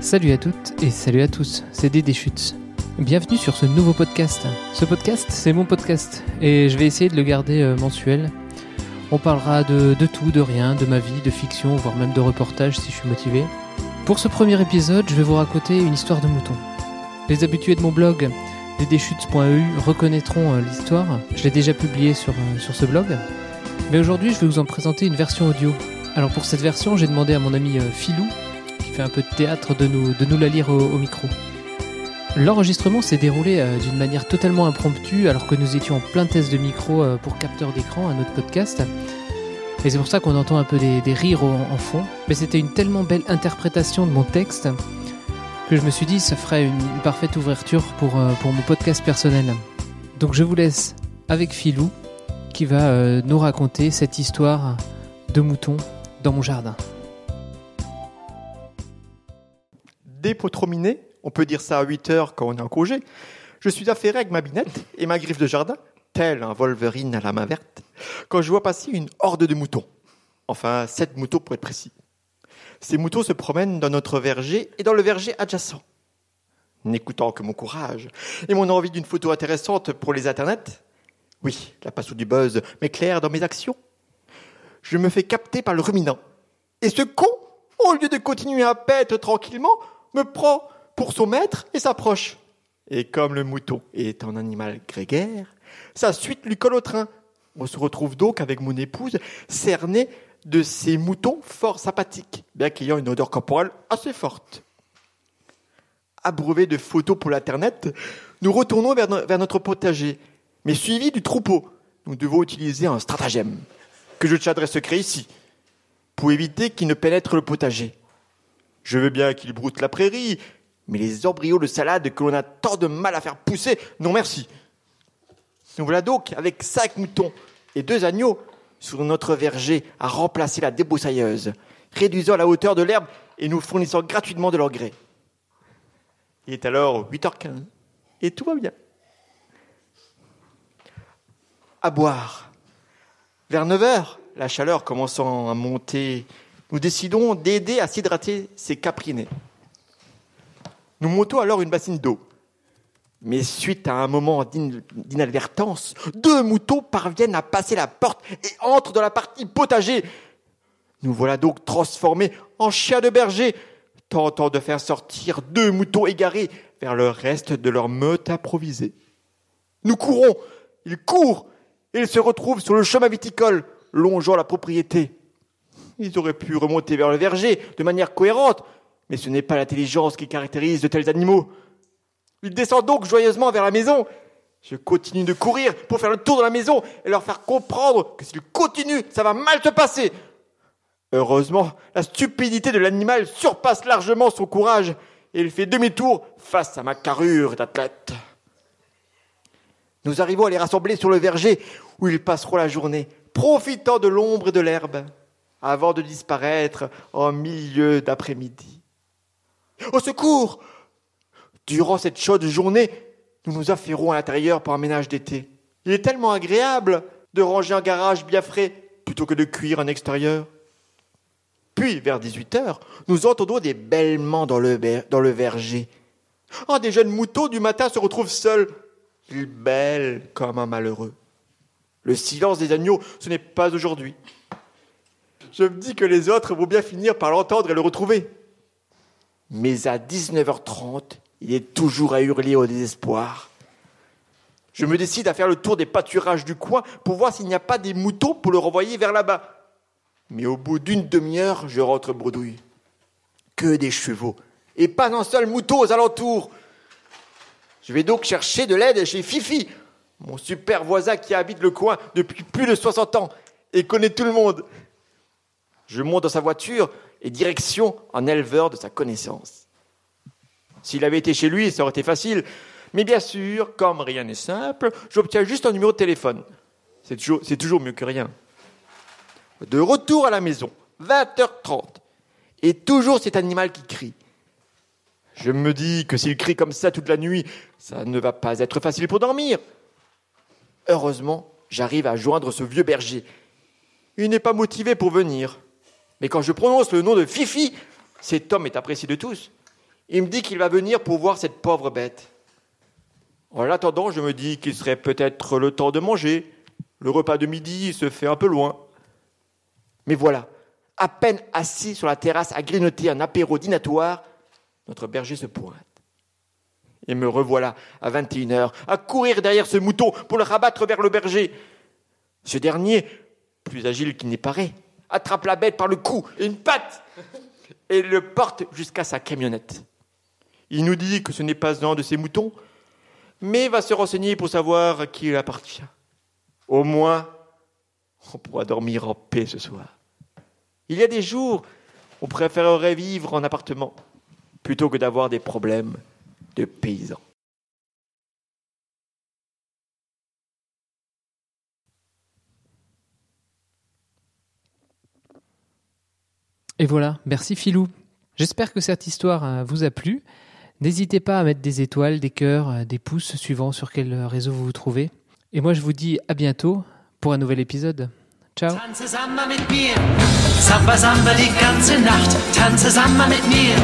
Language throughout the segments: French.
Salut à toutes et salut à tous, c'est Dédé Chutes. Bienvenue sur ce nouveau podcast. Ce podcast, c'est mon podcast et je vais essayer de le garder euh, mensuel. On parlera de, tout, de rien, de ma vie, de fiction, voire même de reportage si je suis motivé. Pour ce premier épisode, je vais vous raconter une histoire de mouton. Les habitués de mon blog ddchutes.eu reconnaîtront euh, l'histoire. Je l'ai déjà publiée sur, euh, sur ce blog. Mais aujourd'hui, je vais vous en présenter une version audio. Alors pour cette version, j'ai demandé à mon ami qui un peu de théâtre, de nous, de nous la lire au, micro. L'enregistrement s'est déroulé euh, d'une manière totalement impromptue alors que nous étions en plein test de micro euh, pour capteur d'écran à notre podcast. Et c'est pour ça qu'on entend un peu des, rires en fond. Mais c'était une tellement belle interprétation de mon texte que je me suis dit ça ferait une, parfaite ouverture pour, euh, pour mon podcast personnel. Donc je vous laisse avec Philou qui va nous raconter cette histoire de mouton dans mon jardin. Dépotrominé, on peut dire ça à 8 heures quand on est en congé, je suis affairé avec ma binette et ma griffe de jardin, tel un Wolverine à la main verte, quand je vois passer une horde de moutons. Enfin, sept moutons pour être précis. Ces moutons se promènent dans notre verger et dans le verger adjacent. N'écoutant que mon courage et mon envie d'une photo intéressante pour les internets, oui, la passion du buzz m'éclaire dans mes actions, je me fais capter par le ruminant. Et ce con, au lieu de continuer à paître tranquillement, me prend pour son maître et s'approche. Et comme le mouton est un animal grégaire, sa suite lui colle au train. On se retrouve donc avec mon épouse cernée de ces moutons fort sympathiques, bien qu'ayant une odeur corporelle assez forte. Abreuvés de photos pour l'internet, nous retournons vers, no- vers notre potager, mais suivis du troupeau. Nous devons utiliser un stratagème que je tiendrai secret ici, pour éviter qu'il ne pénètre le potager. Je veux bien qu'il broute la prairie, mais les embryons de salade que l'on a tant de mal à faire pousser, non merci. Nous voilà donc avec cinq moutons et deux agneaux sur notre verger à remplacer la débroussailleuse, réduisant la hauteur de l'herbe et nous fournissant gratuitement de l'engrais. Il est alors 8h15 et tout va bien. À boire. Vers 9h, la chaleur commençant à monter, nous décidons d'aider à s'hydrater ces caprinés. Nous montons alors une bassine d'eau. Mais suite à un moment d'in- d'inadvertance, deux moutons parviennent à passer la porte et entrent dans la partie potager. Nous voilà donc transformés en chiens de berger, tentant de faire sortir deux moutons égarés vers le reste de leur meute improvisée. Nous courons, ils courent, et ils se retrouvent sur le chemin viticole, longeant la propriété. Ils auraient pu remonter vers le verger de manière cohérente, mais ce n'est pas l'intelligence qui caractérise de tels animaux. Ils descendent donc joyeusement vers la maison. Je continue de courir pour faire le tour de la maison et leur faire comprendre que s'ils continuent, ça va mal se passer. Heureusement, la stupidité de l'animal surpasse largement son courage et il fait demi-tour face à ma carrure d'athlète. Nous arrivons à les rassembler sur le verger où ils passeront la journée, profitant de l'ombre et de l'herbe, avant de disparaître en milieu d'après-midi. Au secours Durant cette chaude journée, nous nous affairons à l'intérieur pour un ménage d'été. Il est tellement agréable de ranger un garage bien frais plutôt que de cuire en extérieur. Puis, vers 18 heures, nous entendons des bêlements dans le, dans le verger. Un des jeunes moutons du matin se retrouve seul. Il bêle comme un malheureux. Le silence des agneaux, ce n'est pas aujourd'hui. Je me dis que les autres vont bien finir par l'entendre et le retrouver. Mais à 19h30, il est toujours à hurler au désespoir. Je me décide à faire le tour des pâturages du coin pour voir s'il n'y a pas des moutons pour le renvoyer vers là-bas. Mais au bout d'une demi-heure, je rentre bredouille. Que des chevaux. Et pas un seul mouton aux alentours. Je vais donc chercher de l'aide chez Fifi, mon super voisin qui habite le coin depuis plus de 60 ans et connaît tout le monde. Je monte dans sa voiture et direction un éleveur de sa connaissance. S'il avait été chez lui, ça aurait été facile. Mais bien sûr, comme rien n'est simple, j'obtiens juste un numéro de téléphone. C'est toujours, toujours mieux que rien. De retour à la maison, 20h30. Et toujours cet animal qui crie. Je me dis que s'il crie comme ça toute la nuit, ça ne va pas être facile pour dormir. Heureusement, j'arrive à joindre ce vieux berger. Il n'est pas motivé pour venir. Mais quand je prononce le nom de Fifi, cet homme est apprécié de tous. Il me dit qu'il va venir pour voir cette pauvre bête. En l'attendant, je me dis qu'il serait peut-être le temps de manger. Le repas de midi se fait un peu loin. Mais voilà, à peine assis sur la terrasse à grignoter un apéro dînatoire, notre berger se pointe. Et me revoilà à 21 heures, à courir derrière ce mouton pour le rabattre vers le berger. Ce dernier, plus agile qu'il n'y paraît, attrape la bête par le cou une patte et le porte jusqu'à sa camionnette. Il nous dit que ce n'est pas un de ses moutons, mais va se renseigner pour savoir à qui il appartient. Au moins, on pourra dormir en paix ce soir. Il y a des jours, on préférerait vivre en appartement plutôt que d'avoir des problèmes de paysans. Et voilà, merci Philou. J'espère que cette histoire euh, vous a plu. N'hésitez pas à mettre des étoiles, des cœurs, euh, des pouces, suivant sur quel réseau vous vous trouvez. Et moi, je vous dis à bientôt pour un nouvel épisode. Ciao. Tanze Samba mit mir, Samba Samba die ganze Nacht. Tanze Samba mit mir,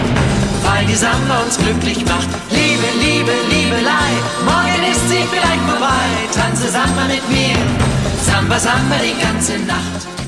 weil die Samba uns glücklich macht. Liebe, Liebe, Liebelei, morgen ist sie vielleicht vorbei. Tanze Samba mit mir, Samba Samba die ganze Nacht.